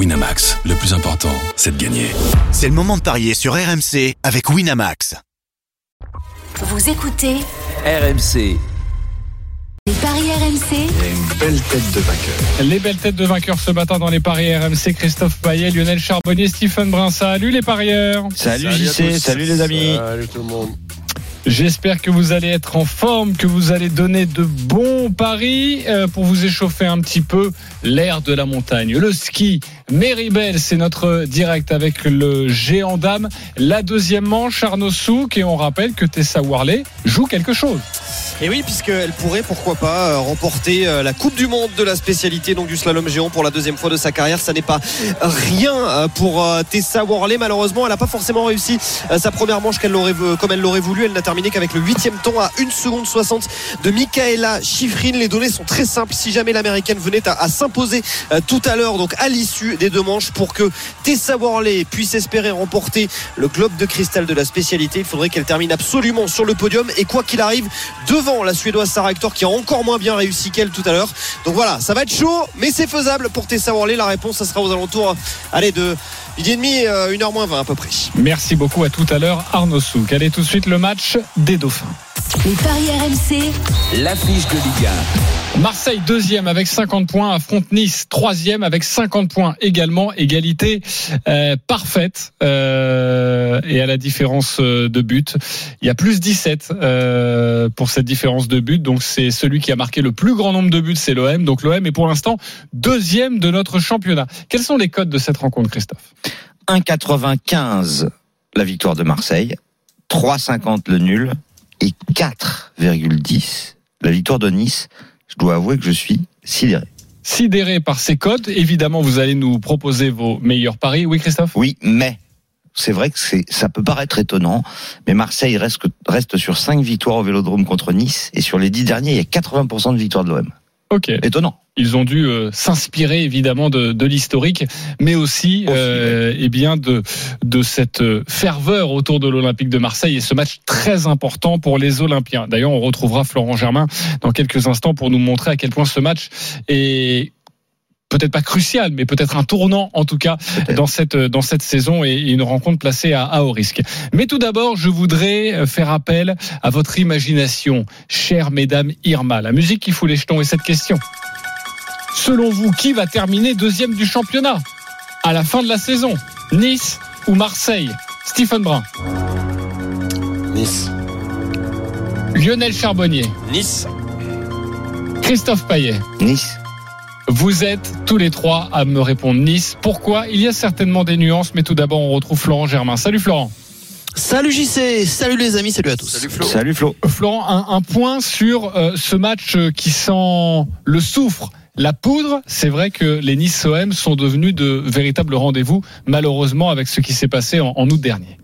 Winamax, le plus important, c'est de gagner. C'est le moment de parier sur RMC avec Winamax. Vous écoutez RMC. les paris RMC. une belle tête de vainqueur. Les belles têtes de vainqueurs ce matin dans les paris RMC, Christophe Payet, Lionel Charbonnier, Stephen Brun. Salut les parieurs Salut, JC, salut les amis. Salut tout le monde. J'espère que vous allez être en forme, que vous allez donner de bons paris euh, pour vous échauffer un petit peu l'air de la montagne. Le ski, Méribel, c'est notre direct avec le géant dame. La deuxième manche, Arnaud Souk, et on rappelle que Tessa Worley joue quelque chose. Et oui, puisqu'elle pourrait, pourquoi pas, euh, remporter euh, la Coupe du Monde de la spécialité donc du slalom géant pour la deuxième fois de sa carrière. Ça n'est pas rien pour Tessa Worley. Malheureusement, elle n'a pas forcément réussi sa première manche qu'elle comme elle l'aurait voulu. Elle terminé qu'avec le huitième temps à 1 seconde 60 de Michaela Schifrin. Les données sont très simples. Si jamais l'américaine venait à, s'imposer euh, tout à l'heure, donc à l'issue des deux manches, pour que Tessa Worley puisse espérer remporter le globe de cristal de la spécialité, il faudrait qu'elle termine absolument sur le podium. Et quoi qu'il arrive, devant la Suédoise Sarah Hector qui a encore moins bien réussi qu'elle tout à l'heure. Donc voilà, ça va être chaud, mais c'est faisable pour Tessa Worley. La réponse, ça sera aux alentours, allez, de midi et demi, euh, 1h moins 20 à peu près. Merci beaucoup à tout à l'heure, Arnaud Souk. Allez tout de suite le match des Dauphins. Les paris RMC. L'affiche de Ligue Marseille deuxième avec 50 points affronte Nice troisième avec 50 points également. Égalité euh, parfaite euh, et à la différence euh, de but. Il y a plus 17 euh, pour cette différence de but. Donc c'est celui qui a marqué le plus grand nombre de buts c'est l'OM donc l'OM est pour l'instant deuxième de notre championnat. Quels sont les codes de cette rencontre Christophe? 1,95 la victoire de Marseille, 3,50 le nul et 4,10 la victoire de Nice. Je dois avouer que je suis sidéré. sidéré par ces codes évidemment vous allez nous proposer vos meilleurs paris oui Christophe? Oui, mais c'est vrai que c'est, ça peut paraître étonnant, mais Marseille reste, reste sur 5 victoires au Vélodrome contre Nice et sur les 10 derniers, il y a 80% de victoires de l'OM. ok Étonnant. Ils ont dû euh, s'inspirer évidemment de, de l'historique, mais aussi, euh, eh bien de de cette euh, ferveur autour de l'Olympique de Marseille et ce match très important pour les Olympiens. D'ailleurs, on retrouvera Florent Germain dans quelques instants pour nous montrer à quel point ce match est peut-être pas crucial, mais peut-être un tournant en tout cas dans cette dans cette saison et une rencontre placée à, à haut risque. Mais tout d'abord, je voudrais euh, faire appel à votre imagination, chères mesdames Irma. La musique qui fout les jetons et cette question. Selon vous, qui va terminer deuxième du championnat à la fin de la saison? Nice ou Marseille? Stephen Brun, Nice. Lionel Charbonnier, Nice. Christophe Paillet. Nice. Vous êtes tous les trois à me répondre Nice. Pourquoi? Il y a certainement des nuances, mais tout d'abord, on retrouve Florent Germain. Salut Florent. Salut JC, salut les amis, salut à tous. Salut Flo. Salut Flo. Florent, un, un point sur euh, ce match euh, qui sent le soufre. La poudre, c'est vrai que les Nice OM sont devenus de véritables rendez-vous, malheureusement, avec ce qui s'est passé en, en aut dernier.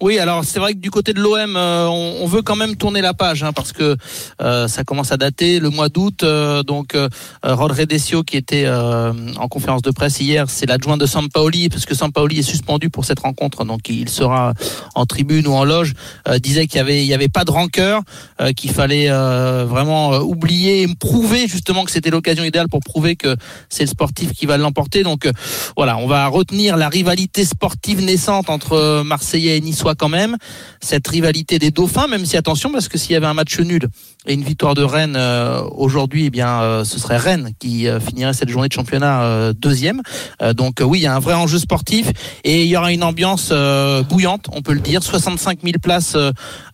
Oui, alors c'est vrai que du côté de l'OM, euh, on, on veut quand même tourner la page hein, parce que euh, ça commence à dater le mois d'août. euh, donc Rod Redesio qui était en conférence de presse hier, c'est l'adjoint de Sampaoli parce que Sampaoli est suspendu pour cette rencontre, donc il sera en tribune ou en loge. disait qu'il y avait pas de rancœur, qu'il fallait vraiment oublier, et prouver justement que c'était l'occasion idéale pour prouver que c'est le sportif qui va l'emporter. Donc voilà, on va retenir la rivalité sportive naissante entre Marseillais et Niçois quand même. Cette rivalité des Dauphins, même si attention, parce que s'il y avait un match nul et une victoire de Rennes euh, aujourd'hui, eh bien, euh, ce serait Rennes qui euh, finirait cette journée de championnat euh, deuxième. Euh, donc euh, oui, il y a un vrai enjeu sportif et il y aura une ambiance bouillante, on peut le dire. 65 000 places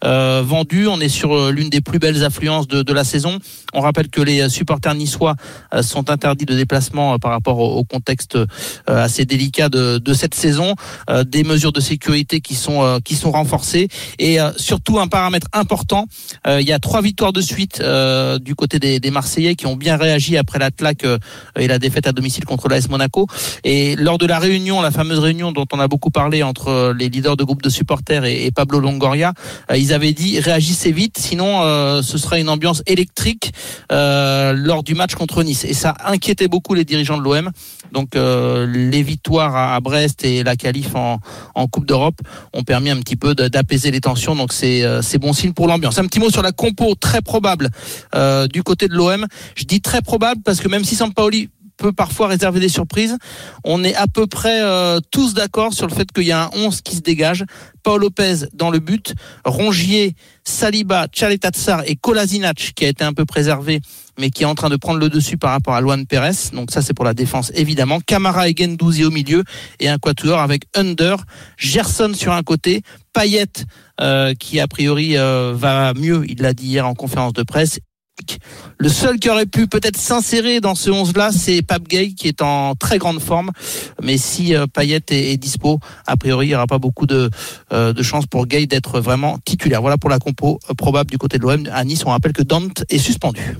vendues. On est sur l'une des plus belles affluences de, de la saison. On rappelle que les supporters niçois sont interdits de déplacement par rapport au, contexte assez délicat de, de cette saison. Des mesures de sécurité qui sont qui sont renforcées et surtout un paramètre important. il y a trois victoires de suite euh, du côté des, Marseillais qui ont bien réagi après la claque euh, et la défaite à domicile contre l'AS Monaco. Et lors de la réunion, la fameuse réunion dont on a beaucoup parlé entre euh, les leaders de groupe de supporters et, Pablo Longoria, ils avaient dit réagissez vite, sinon ce sera une ambiance électrique lors du match contre Nice. Et ça inquiétait beaucoup les dirigeants de l'OM. Donc les victoires à, Brest et la qualif en, en Coupe d'Europe ont permis un petit peu de- d'apaiser les tensions. Donc c'est bon signe pour l'ambiance. Un petit mot sur la compo très probable euh, du côté de l'OM. Je dis très probable parce que même si Sampaoli peut parfois réserver des surprises. On est à peu près euh, tous d'accord sur le fait qu'il y a un 11 qui se dégage. Paul Lopez dans le but, Rongier, Saliba, Tchaletatsar et Kolasinac qui a été un peu préservé mais qui est en train de prendre le dessus par rapport à Luan Perez. Donc ça c'est pour la défense évidemment. Camara et Gendouzi au milieu et un quatuor avec Under, Gerson sur un côté, Payet euh, qui a priori euh, va mieux, il l'a dit hier en conférence de presse. Le seul qui aurait pu peut-être s'insérer dans ce 11-là, c'est Pape Gay qui est en très grande forme. Mais si euh, Payet est, est dispo, a priori, il n'y aura pas beaucoup de, euh, de chances pour Gay d'être vraiment titulaire. Voilà pour la compo euh, probable du côté de l'OM. À Nice, on rappelle que Dante est suspendu.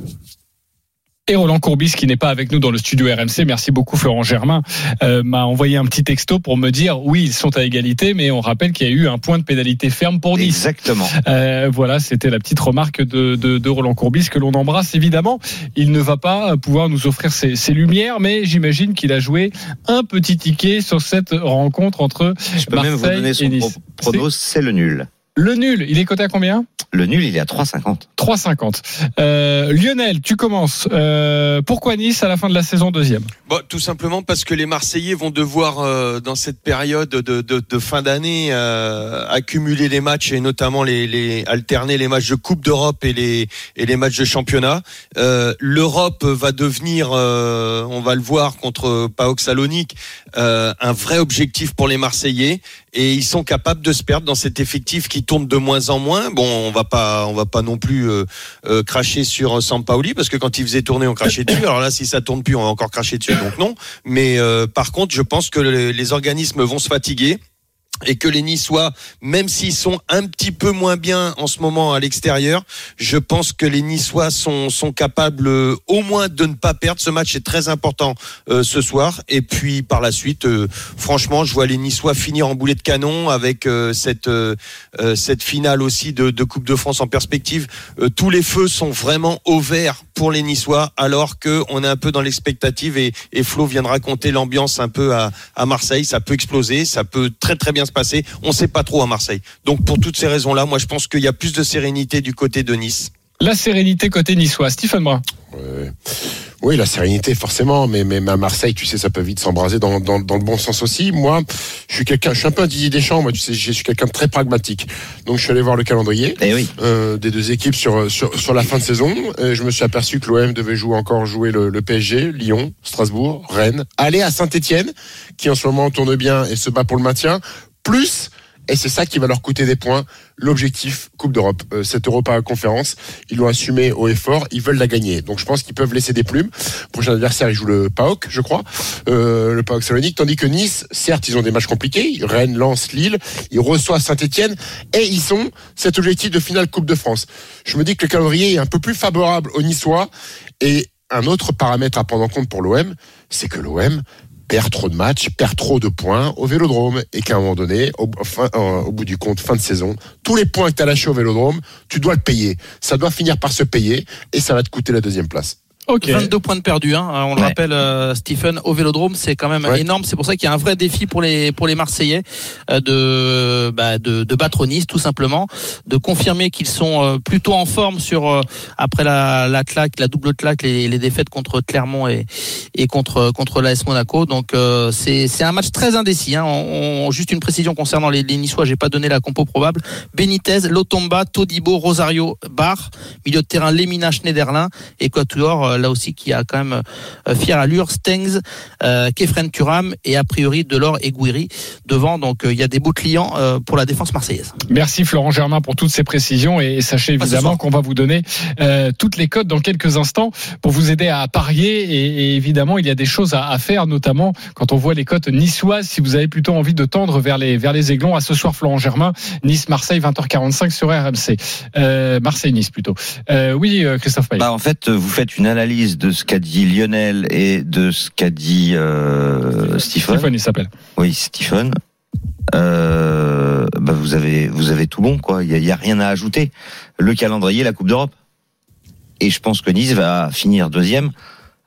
Et Roland Courbis, qui n'est pas avec nous dans le studio RMC, merci beaucoup Florent Germain, euh, m'a envoyé un petit texto pour me dire oui, ils sont à égalité, mais on rappelle qu'il y a eu un point de pénalité ferme pour Nice. Exactement. Euh, voilà, c'était la petite remarque de, de, de Roland Courbis que l'on embrasse évidemment. Il ne va pas pouvoir nous offrir ses, ses lumières, mais j'imagine qu'il a joué un petit ticket sur cette rencontre entre Je peux Marseille même vous donner et son Nice. pro- pronos, c'est le nul. Le nul, il est coté à combien Le nul, il est à 3,50. 3,50. Euh, Lionel, tu commences. Euh, pourquoi Nice à la fin de la saison deuxième Bon, tout simplement parce que les Marseillais vont devoir, euh, dans cette période de, de, de fin d'année, euh, accumuler les matchs et notamment les, les alterner les matchs de Coupe d'Europe et les et les matchs de championnat. Euh, L'Europe va devenir, euh, on va le voir contre PAOK Salonique, euh, un vrai objectif pour les Marseillais et ils sont capables de se perdre dans cet effectif qui tourne de moins en moins. Bon, on va pas, on va pas non plus euh, euh, cracher sur Sampaoli parce que quand il faisait tourner, on crachait dessus. Alors là, si ça tourne plus, on va encore cracher dessus. Donc non. Mais euh, par contre, je pense que les, les organismes vont se fatiguer et que les Niçois, même s'ils sont un petit peu moins bien en ce moment à l'extérieur, je pense que les Niçois sont, sont capables euh, au moins de ne pas perdre. Ce match est très important euh, ce soir. Et puis par la suite, euh, franchement, je vois les Niçois finir en boulet de canon avec euh, cette, euh, cette finale aussi de, de Coupe de France en perspective. Tous les feux sont vraiment au vert pour les Niçois, alors que on est un peu dans l'expectative et, et Flo vient de raconter l'ambiance un peu à, à Marseille. Ça peut exploser, ça peut très très bien se passer. On sait pas trop à Marseille. Donc pour toutes ces raisons-là, moi je pense qu'il y a plus de sérénité du côté de Nice. La sérénité côté niçois. Stephen Brun. Ouais. Oui, la sérénité, forcément, mais, mais à Marseille, tu sais, ça peut vite s'embraser dans, dans, dans le bon sens aussi. Moi, je suis quelqu'un, je suis un peu un Didier Deschamps, moi, tu sais, je suis quelqu'un de très pragmatique. Donc, je suis allé voir le calendrier Eh oui. euh, des deux équipes sur, sur, sur la fin de saison. Et je me suis aperçu que l'OM devait jouer encore jouer le, le PSG, Lyon, Strasbourg, Rennes, aller à Saint-Etienne, qui en ce moment tourne bien et se bat pour le maintien, plus et c'est ça qui va leur coûter des points. L'objectif Coupe d'Europe, euh, cette Europa conférence, ils l'ont assumé au effort, ils veulent la gagner. Donc je pense qu'ils peuvent laisser des plumes. Prochain adversaire, ils jouent le PAOK, je crois, euh, le PAOK Salonique, tandis que Nice, certes, ils ont des matchs compliqués, Rennes, Lens, Lille, ils reçoivent Saint-Etienne et ils sont cet objectif de finale Coupe de France. Je me dis que le calendrier est un peu plus favorable aux Niçois et un autre paramètre à prendre en compte pour l'OM, c'est que l'OM perd trop de matchs, perd trop de points au Vélodrome et qu'à un moment donné, au, euh, au bout du compte, fin de saison, tous les points que tu as lâchés au Vélodrome, tu dois le payer. Ça doit finir par se payer et ça va te coûter la deuxième place. Ok. 22 points de perdus, hein. on le Ouais. rappelle, euh, Stephen, au Vélodrome, c'est quand même Ouais. énorme. C'est pour ça qu'il y a un vrai défi pour les pour les Marseillais euh, de, bah, de de battre Nice, tout simplement, de confirmer qu'ils sont euh, plutôt en forme sur euh, après la, la claque, la double claque, les, les défaites contre Clermont et et contre contre l'AS Monaco. Donc euh, c'est c'est un match très indécis. Hein. On, on- juste une précision concernant les, les Niçois, j'ai pas donné la compo probable. Benitez, Lotomba, Todibo, Rosario, Bar, milieu de terrain Lemina, Schneiderlin et Quatuor, euh, là aussi qui a quand même euh, fière allure, Stengs, euh, Kefren Turam et a priori Delors et Gouiri devant. Donc euh, il y a des beaux clients euh, pour la défense marseillaise. Merci Florent Germain pour toutes ces précisions et sachez évidemment qu'on va vous donner euh, toutes les codes dans quelques instants pour vous aider à parier et, et évidemment il y a des choses à, à faire notamment quand on voit les cotes niçoises si vous avez plutôt envie de tendre vers les vers les aiglons. À ce soir Florent Germain Nice Marseille 20h45 sur RMC euh, Marseille Nice plutôt. Euh, oui Christophe Payet. Bah, en fait, vous faites une analyse de ce qu'a dit Lionel et de ce qu'a dit euh, Stephen. Stéphane il s'appelle Oui, Stephen. Euh, bah, vous avez vous avez tout bon quoi. Il y a, il y a rien à ajouter. Le calendrier, la Coupe d'Europe. Et je pense que Nice va finir deuxième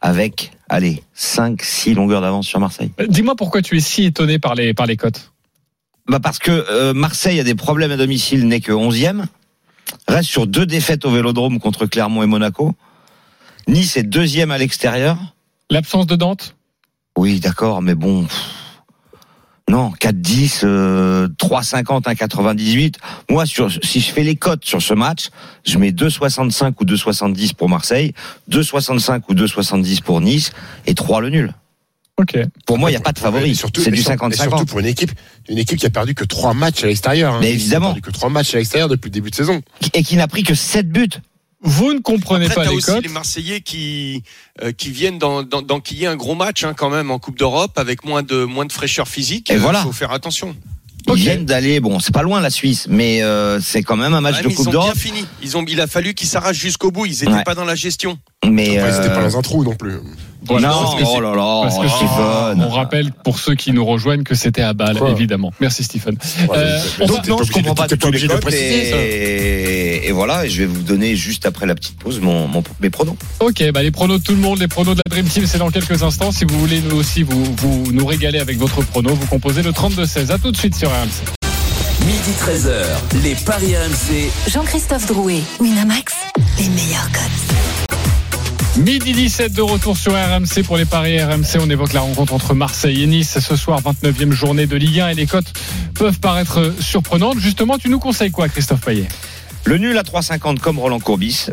avec allez 5 6 longueurs d'avance sur Marseille. Euh, dis-moi pourquoi tu es si étonné par les par les cotes Bah parce que euh, Marseille a des problèmes à domicile, n'est que 11e. Reste sur deux défaites au Vélodrome contre Clermont et Monaco. Nice est deuxième à l'extérieur. L'absence de Dante? Oui, d'accord, mais bon. Non, 4-10, euh, 3-50, 1-98. Moi, sur, si je fais les cotes sur ce match, je mets 2,65 ou 2,70 pour Marseille, 2,65 ou 2,70 pour Nice et 3 le nul. Ok. Pour moi, il n'y a pas de favori. surtout- C'est du sur- et Surtout 50-50. pour une équipe, une équipe qui a perdu que trois matchs à l'extérieur. hein. Mais Ils ont évidemment. perdu que trois matchs à l'extérieur depuis le début de saison. Et qui n'a pris que 7 buts. Vous ne comprenez Après, pas les aussi cotes les Marseillais qui euh, qui viennent dans, dans, d'enquiller un gros match hein, quand même en Coupe d'Europe avec moins de moins de fraîcheur physique. Et Euh, voilà. faut faire attention. Ils viennent d'aller, bon, c'est pas loin la Suisse, mais euh, c'est quand même un match Ouais, de Coupe ils ont bien d'Europe. fini. Ils ont, il a fallu qu'ils s'arrachent jusqu'au bout. Ils n'étaient Ouais. pas dans la gestion. Mais Après, ils étaient euh, pas dans un trou non plus. Voilà. non, Parce que oh là là, Parce que oh, on rappelle pour ceux qui nous rejoignent que c'était à balle, Quoi évidemment. Merci Stephen. Ouais, Euh, donc, non, pas je obligé comprends de- pas t'es tous les obligé de cotes préciser, ça. et, et voilà, je vais vous donner juste après la petite pause mon, mon- mes pronos. Ok, bah les pronos de tout le monde, les pronos de la Dream Team, c'est dans quelques instants. Si vous voulez nous aussi vous, vous nous régaler avec votre prono, vous composez le 32-16. À tout de suite sur RMC. Midi 13h, les Paris RMC. Jean-Christophe Drouet, Winamax, les meilleurs cotes. Midi 17 de retour sur RMC pour les paris RMC. On évoque la rencontre entre Marseille et Nice ce soir, 29e journée de Ligue 1 et les cotes peuvent paraître surprenantes. Justement, tu nous conseilles quoi, Christophe Payet? Le nul à 3,50 comme Roland Courbis.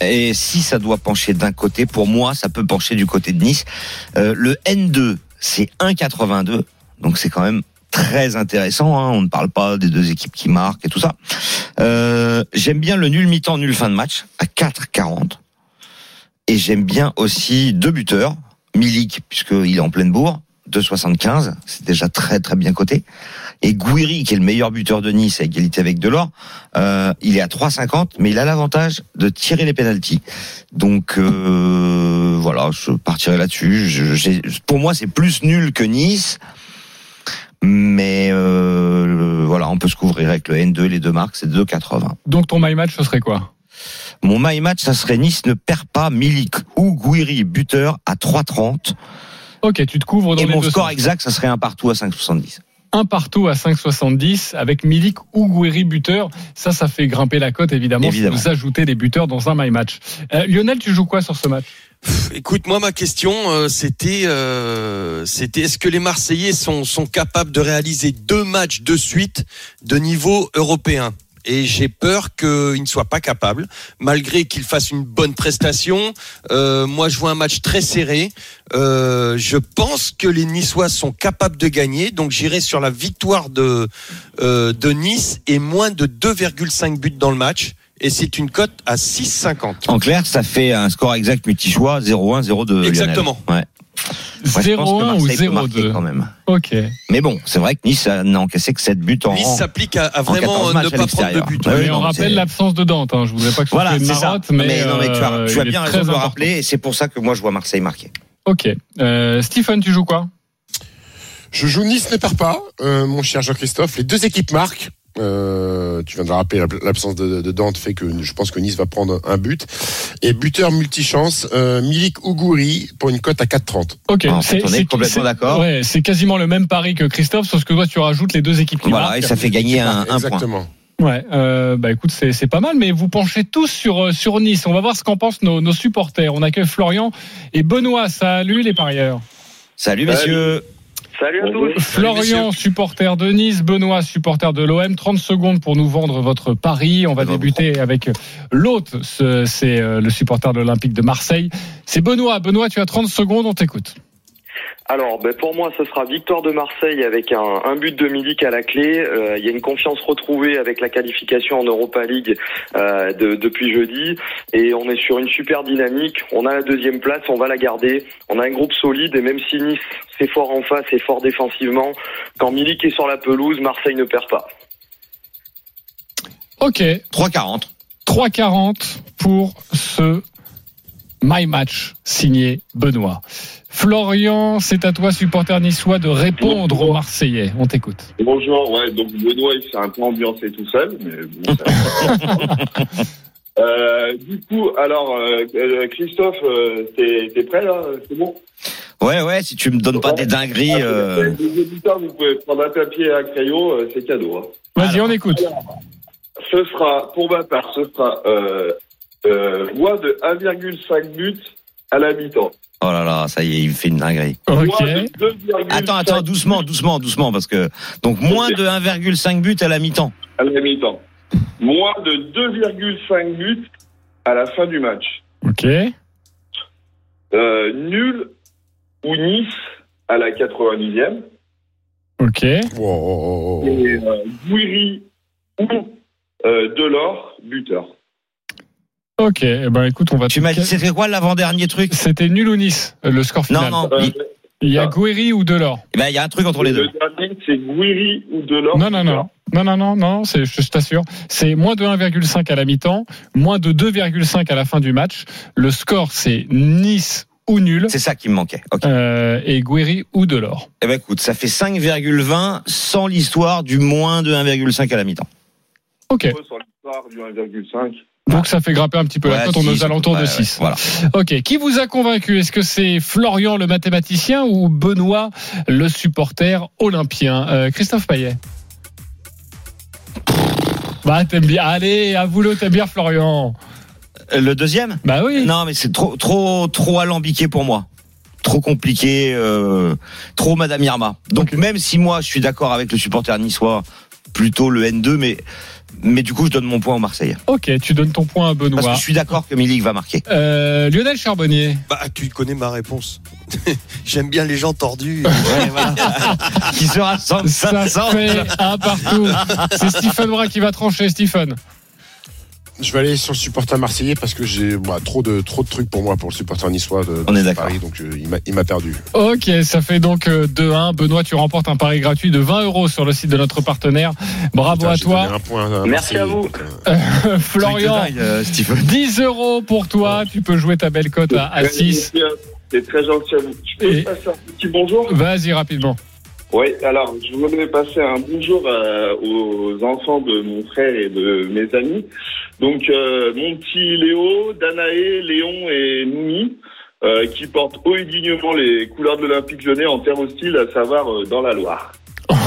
Et si ça doit pencher d'un côté, pour moi, ça peut pencher du côté de Nice. Euh, le N2, c'est 1,82. Donc c'est quand même très intéressant. hein. On ne parle pas des deux équipes qui marquent et tout ça. Euh, j'aime bien le nul mi-temps, nul fin de match à 4,40. Et j'aime bien aussi deux buteurs. Milik, puisqu'il est en pleine bourre, 2,75. C'est déjà très très bien coté. Et Gouiri, qui est le meilleur buteur de Nice à égalité avec Delors, euh, il est à 3,50, mais il a l'avantage de tirer les pénalties. Donc euh, voilà, je partirai là-dessus. Pour moi, c'est plus nul que Nice. Mais euh, voilà, on peut se couvrir avec le N2, les deux marques, c'est 2,80. Donc ton my match, ce serait quoi? Mon my match, ça serait Nice ne perd pas Milik ou Gouiri buteur à 3,30. Ok, tu te couvres dans Et les mon deux score sens. exact, ça serait un partout à 5,70. Un partout à 5,70 avec Milik ou Gouiri buteur. Ça, ça fait grimper la cote, évidemment, Évidemment. si vous ajoutez des buteurs dans un my match. Euh, Lionel, tu joues quoi sur ce match? Écoute, moi, ma question, euh, c'était, euh, c'était, est-ce que les Marseillais sont, sont capables de réaliser deux matchs de suite de niveau européen? Et j'ai peur qu'ils ne soient pas capables, malgré qu'ils fassent une bonne prestation. Euh, moi, je vois un match très serré. Euh, je pense que les Niçois sont capables de gagner, donc j'irai sur la victoire de euh, de Nice et moins de 2,5 buts dans le match. Et c'est une cote à 6,50. En clair, ça fait un score exact multi-choix 0-1, 0-2. Lionel. Exactement. Ouais. Moi, je pense que 0-1 ou Marseille peut marquer 0-2 quand même. Ok. Mais bon, c'est vrai que Nice a- n'a encaissé que 7 buts en Nice s'applique à, à en vraiment 14 ne pas prendre de but. Oui, mais on non, rappelle l'absence de Dante. Hein. Je voudrais pas que ce Voilà, soit une marotte, mais, non, mais tu as, euh, tu as est bien raison de le rappeler, et c'est pour ça que moi je vois Marseille marquer. Ok. Euh, Stephen, tu joues quoi? Je joue Nice ne perd pas, euh, mon cher Jean-Christophe. Les deux équipes marquent. Euh, tu viens de le rappeler, l'absence de, de Dante fait que je pense que Nice va prendre un but. Et buteur multichance, euh, Milik Ougouri pour une cote à 4,30. Ok. En fait, on est complètement c'est- d'accord. Ouais, c'est quasiment le même pari que Christophe, sauf que toi, tu rajoutes les deux équipes qui Voilà, marquent. et ça fait gagner un, un point. Exactement. Ouais, euh, bah écoute, c'est pas mal, mais vous penchez tous sur euh, sur Nice. On va voir ce qu'en pensent nos, nos supporters. On accueille Florian et Benoît. Salut les parieurs. Salut messieurs. Salut à tous. Florian, supporter de Nice, Benoît, supporter de l'OM. 30 secondes pour nous vendre votre pari. On va débuter avec l'autre, ce- c'est euh, le supporter de l'Olympique de Marseille. C'est Benoît. Benoît, tu as 30 secondes, on t'écoute. Alors, ben, pour moi, ce sera victoire de Marseille avec un, un but de Milik à la clé. Euh, Il y a une confiance retrouvée avec la qualification en Europa League euh, de- depuis jeudi. Et on est sur une super dynamique. On a la deuxième place, on va la garder. On a un groupe solide et même si Nice, c'est fort en face et fort défensivement, quand Milik est sur la pelouse, Marseille ne perd pas. Ok. 3,40. 3,40 pour ce My Match signé Benoît. Florian, c'est à toi, supporter niçois, de répondre aux Marseillais. On t'écoute. Bonjour, ouais, donc Benoît, il s'est un peu ambiancé tout seul, mais bon, ça- euh, Du coup, alors, euh, euh, Christophe, euh, t'es t'es prêt là C'est bon? Ouais, ouais, si tu me donnes pas des dingueries. euh, Les auditeurs, vous pouvez prendre un papier et un crayon, euh, c'est cadeau. hein. Vas-y, on écoute. Ce sera, pour ma part, ce sera euh, euh, voix de 1,5 but à la mi-temps. Oh là là, ça y est, il me fait une dinguerie. Moins Ok. de 2,5 Attends, attends, doucement, doucement, doucement, parce que donc moins de 1,5 but à la mi-temps. à la mi-temps. Moins de 2,5 buts à la fin du match. Ok. Euh, nul ou Nice à la 90e. Ok. Et euh, Gouiri ou euh, Delors, buteur. Ok. Eh ben, écoute, on va. Tu m'as dit c'était quoi l'avant-dernier truc C'était nul ou Nice, le score Non, final. non, Euh, il Il y a. Guéry ou Delors. eh ben, il y a un truc entre les deux. le dernier, c'est Gouiri ou Delors. Non, non, non. Non, non, non, non, c'est, je t'assure. C'est moins de 1,5 à la mi-temps, moins de 2,5 à la fin du match. Le score, c'est Nice ou nul. C'est ça qui me manquait. Ok. Euh, et Guéry ou Delors. Eh ben écoute, ça fait 5,20 sans l'histoire du moins de 1,5 à la mi-temps. Ok. Sur l'histoire du 1,5. Donc ça fait grimper un petit peu la cote, on est aux alentours de ouais, 6. Voilà. Ok. Qui vous a convaincu? Est-ce que c'est Florian le mathématicien ou Benoît le supporter olympien? Euh, Christophe Payet Bah t'aimes bien. Allez, avoue-le, t'aimes bien Florian. Euh, Le deuxième? Bah oui. Non, mais c'est trop, trop, trop alambiqué pour moi. Trop compliqué, euh, trop Madame Irma. Donc même si moi je suis d'accord avec le supporter niçois, plutôt le N2, mais mais du coup je donne mon point au Marseillais. Ok, tu donnes ton point à Parce Benoît. que je suis d'accord que Milik va marquer. Euh, Lionel Charbonnier. Bah, tu connais ma réponse. J'aime bien les gens tordus. Ouais, voilà. Qui se rassemble Ça 500. fait un partout. C'est Stephen Brun qui va trancher, Stephen. Je vais aller sur le supporter marseillais parce que j'ai bah, trop de trop de trucs pour moi pour le supporter niçois de, de On est d'accord. Paris, donc euh, il m'a- perdu. Ok, ça fait donc euh, 2-1. Benoît, tu remportes un pari gratuit de 20 euros sur le site de notre partenaire. Bravo Putain, à toi. un point à Merci à vous. Florian, dingue, euh, Stephen. 10 euros pour toi. Tu peux jouer ta belle cote à, à 6. C'est très gentil à vous. Je peux Et- passer un petit bonjour? Vas-y, rapidement. Oui, alors je voudrais passer un bonjour euh, aux enfants de mon frère et de mes amis. Donc euh, mon petit Léo, Danaé, Léon et Noumi, euh, qui portent haut et dignement les couleurs de l'Olympique lyonnais en terre hostile, à savoir euh, dans la Loire.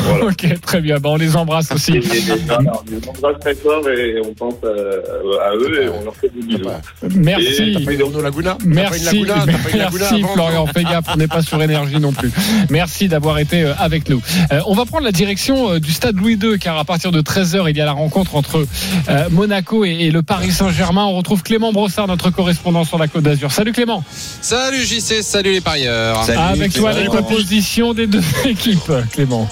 Voilà. Ok, très bien. Bah, on les embrasse Et, aussi. et, on les embrasse très fort et on pense euh, à eux et on leur fait des bisous. Merci. T'as pas une Renault Laguna T'as pas une Merci, Laguna T'as pas une Laguna merci avant Florian. Fais gaffe, on n'est pas sur énergie non plus. Merci d'avoir été euh, avec nous. Euh, on va prendre la direction euh, du stade Louis II, car à partir de 13h, il y a la rencontre entre euh, Monaco et, et le Paris Saint-Germain. On retrouve Clément Brossard, notre correspondant sur la Côte d'Azur. Salut Clément. Salut JC, salut les parieurs. Salut, avec toi, les Clément. compositions des deux équipes, Clément.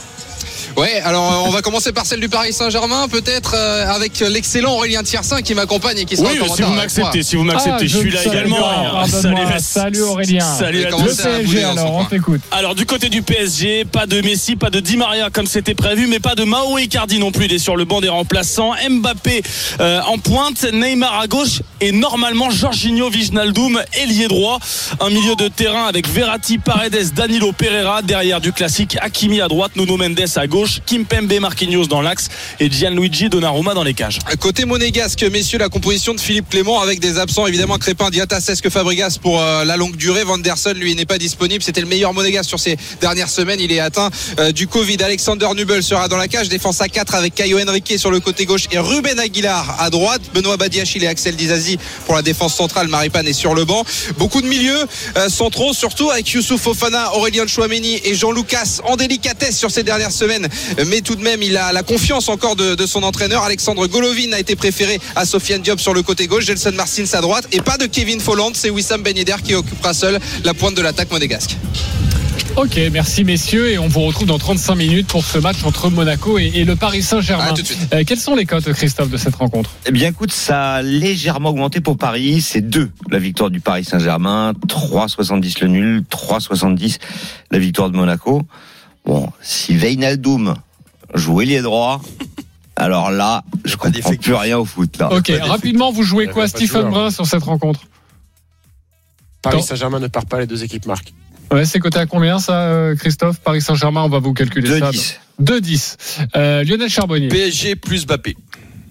Ouais, alors euh, on va commencer par celle du Paris Saint-Germain, peut-être euh, avec l'excellent Aurélien Tiersin qui m'accompagne et qui sera Oui, en si vous m'acceptez, si vous m'acceptez, Ah, je suis là également. pardonne-moi. Salut Aurélien. Salut à tous. PSG, alors, on coin. t'écoute. Alors du côté du PSG, pas de Messi, pas de Di Maria comme c'était prévu, mais pas de Mao Icardi non plus. Il est sur le banc des remplaçants. Mbappé euh, en pointe, Neymar à gauche et normalement Jorginho Wijnaldum ailier droit. Un milieu de terrain avec Verratti, Paredes, Danilo Pereira derrière du classique Hakimi à droite, Nuno Mendes à gauche, Kimpembe, Marquinhos dans l'axe et Gianluigi Donnarumma dans les cages. Côté monégasque, messieurs, la composition de Philippe Clément avec des absents évidemment Crépin, Diata, Sesque, Fabregas pour euh, la longue durée. Vanderson, lui, n'est pas disponible. C'était le meilleur monégasque sur ces dernières semaines. Il est atteint euh, du Covid. Alexander Nubel sera dans la cage. Défense à 4 avec Caio Henrique sur le côté gauche et Ruben Aguilar à droite. Benoît Badiachil et Axel Dizazi pour la défense centrale. Maripane est sur le banc. Beaucoup de milieux euh, centraux, surtout avec Youssouf Fofana, Aurélien Chouameni et Jean-Lucas en délicatesse sur ces dernières semaines. Mais tout de même, il a la confiance encore de, de son entraîneur. Alexandre Golovin a été préféré à Sofiane Diop sur le côté gauche, Gelson Martins à droite et pas de Kevin Folland. C'est Wissam Ben Yedder qui occupera seul la pointe de l'attaque monégasque. Ok, merci messieurs et on vous retrouve dans 35 minutes pour ce match entre Monaco et, et le Paris Saint-Germain. À tout de suite. Euh, quelles sont les cotes, Christophe, de cette rencontre? Eh bien, écoute, ça a légèrement augmenté pour Paris. C'est 2 la victoire du Paris Saint-Germain, 3,70 le nul, 3,70 la victoire de Monaco. Bon, si Veynaldoum joue ailier droit, alors là, je Pas comprends plus rien au foot. Là. Ok, rapidement, vous jouez quoi, Stephen. Brun, sur cette rencontre Paris. Saint-Germain ne part pas, les deux équipes marquent. Ouais, c'est coté à combien ça, euh, Christophe? Paris Saint-Germain, on va vous calculer ça. 2-10. 2-10. Euh, Lionel Charbonnier. PSG plus Mbappé.